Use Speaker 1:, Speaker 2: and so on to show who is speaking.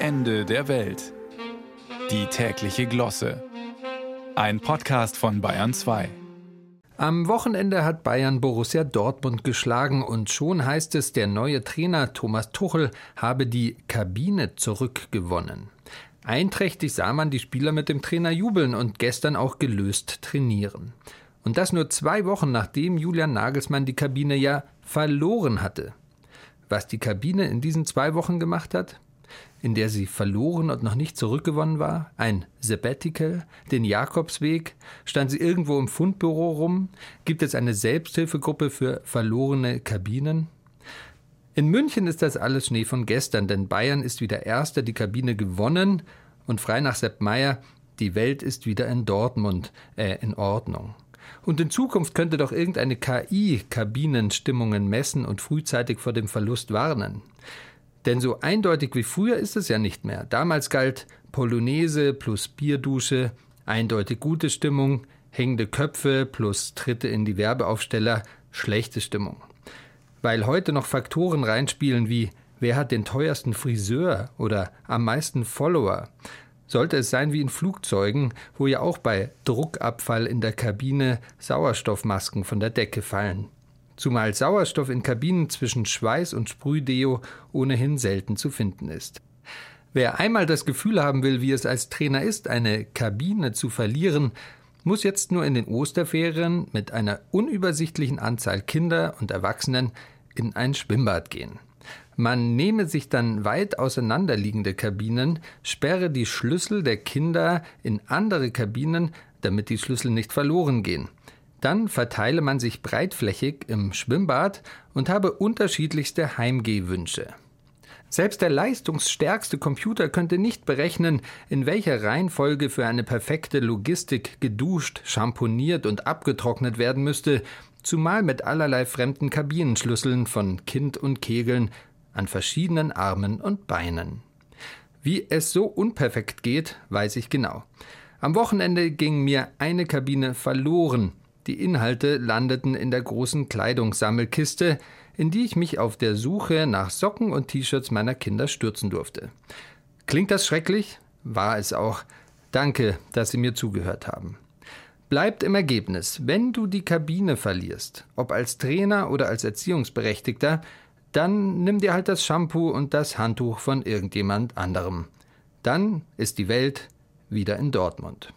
Speaker 1: Ende der Welt. Die tägliche Glosse. Ein Podcast von Bayern 2.
Speaker 2: Am Wochenende hat Bayern Borussia Dortmund geschlagen und schon heißt es, der neue Trainer Thomas Tuchel habe die Kabine zurückgewonnen. Einträchtig sah man die Spieler mit dem Trainer jubeln und gestern auch gelöst trainieren. Und das nur zwei Wochen nachdem Julian Nagelsmann die Kabine ja verloren hatte. Was die Kabine in diesen zwei Wochen gemacht hat? In der sie verloren und noch nicht zurückgewonnen war? Ein Sabbatical? Den Jakobsweg? Stand sie irgendwo im Fundbüro rum? Gibt es eine Selbsthilfegruppe für verlorene Kabinen? In München ist das alles Schnee von gestern, denn Bayern ist wieder Erster, die Kabine gewonnen und frei nach Sepp Meier, die Welt ist wieder in Dortmund, äh, in Ordnung. Und in Zukunft könnte doch irgendeine KI Kabinenstimmungen messen und frühzeitig vor dem Verlust warnen. Denn so eindeutig wie früher ist es ja nicht mehr. Damals galt Polonaise plus Bierdusche, eindeutig gute Stimmung, hängende Köpfe plus Tritte in die Werbeaufsteller, schlechte Stimmung. Weil heute noch Faktoren reinspielen wie wer hat den teuersten Friseur oder am meisten Follower, sollte es sein wie in Flugzeugen, wo ja auch bei Druckabfall in der Kabine Sauerstoffmasken von der Decke fallen. Zumal Sauerstoff in Kabinen zwischen Schweiß und Sprühdeo ohnehin selten zu finden ist. Wer einmal das Gefühl haben will, wie es als Trainer ist, eine Kabine zu verlieren, muss jetzt nur in den Osterferien mit einer unübersichtlichen Anzahl Kinder und Erwachsenen in ein Schwimmbad gehen. Man nehme sich dann weit auseinanderliegende Kabinen, sperre die Schlüssel der Kinder in andere Kabinen, damit die Schlüssel nicht verloren gehen. Dann verteile man sich breitflächig im Schwimmbad und habe unterschiedlichste Heimgehwünsche. Selbst der leistungsstärkste Computer könnte nicht berechnen, in welcher Reihenfolge für eine perfekte Logistik geduscht, schamponiert und abgetrocknet werden müsste, zumal mit allerlei fremden Kabinenschlüsseln von Kind und Kegeln an verschiedenen Armen und Beinen. Wie es so unperfekt geht, weiß ich genau. Am Wochenende ging mir eine Kabine verloren. Die Inhalte landeten in der großen Kleidungssammelkiste, in die ich mich auf der Suche nach Socken und T-Shirts meiner Kinder stürzen durfte. Klingt das schrecklich? War es auch. Danke, dass Sie mir zugehört haben. Bleibt im Ergebnis, wenn du die Kabine verlierst, ob als Trainer oder als Erziehungsberechtigter, dann nimm dir halt das Shampoo und das Handtuch von irgendjemand anderem. Dann ist die Welt wieder in Dortmund.